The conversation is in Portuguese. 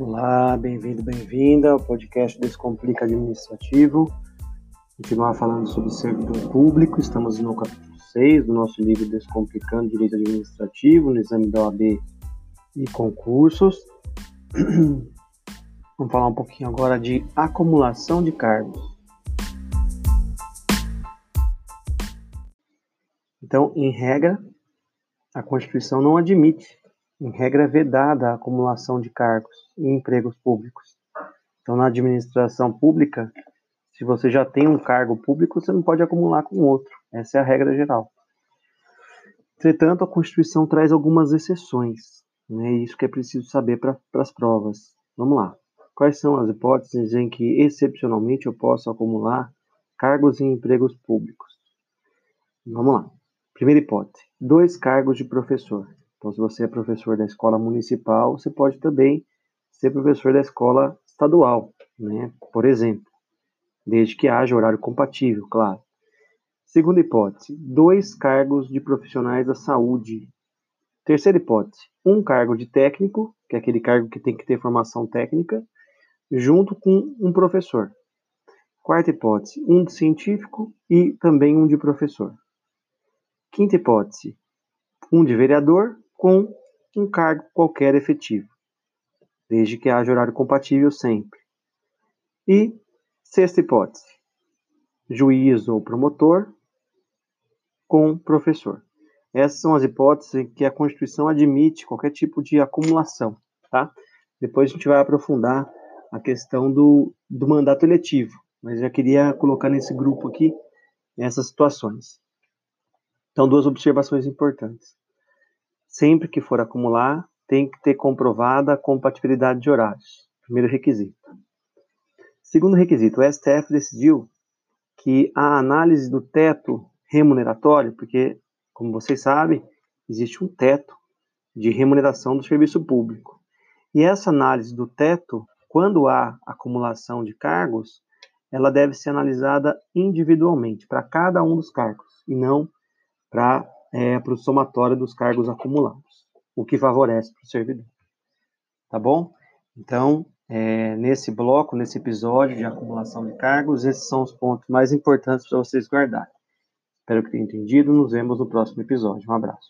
Olá, bem-vindo, bem-vinda ao podcast Descomplica Administrativo. Continuar falando sobre servidor público, estamos no capítulo 6 do nosso livro Descomplicando Direito Administrativo, no exame da OAB e concursos. Vamos falar um pouquinho agora de acumulação de cargos. Então, em regra, a Constituição não admite em regra, é vedada a acumulação de cargos em empregos públicos. Então, na administração pública, se você já tem um cargo público, você não pode acumular com outro. Essa é a regra geral. Entretanto, a Constituição traz algumas exceções. Né? Isso que é preciso saber para as provas. Vamos lá. Quais são as hipóteses em que, excepcionalmente, eu posso acumular cargos em empregos públicos? Vamos lá. Primeira hipótese: dois cargos de professor. Então, se você é professor da escola municipal, você pode também ser professor da escola estadual, né? Por exemplo, desde que haja horário compatível, claro. Segunda hipótese, dois cargos de profissionais da saúde. Terceira hipótese, um cargo de técnico, que é aquele cargo que tem que ter formação técnica, junto com um professor. Quarta hipótese, um de científico e também um de professor. Quinta hipótese, um de vereador com um cargo qualquer efetivo, desde que haja horário compatível sempre. E sexta hipótese, juiz ou promotor com professor. Essas são as hipóteses em que a Constituição admite qualquer tipo de acumulação, tá? Depois a gente vai aprofundar a questão do, do mandato eletivo, mas já queria colocar nesse grupo aqui essas situações. Então, duas observações importantes sempre que for acumular, tem que ter comprovada a compatibilidade de horários. Primeiro requisito. Segundo requisito, o STF decidiu que a análise do teto remuneratório, porque, como vocês sabem, existe um teto de remuneração do serviço público. E essa análise do teto, quando há acumulação de cargos, ela deve ser analisada individualmente, para cada um dos cargos, e não para é, para o somatório dos cargos acumulados, o que favorece para o servidor. Tá bom? Então, é, nesse bloco, nesse episódio de acumulação de cargos, esses são os pontos mais importantes para vocês guardarem. Espero que tenham entendido. Nos vemos no próximo episódio. Um abraço.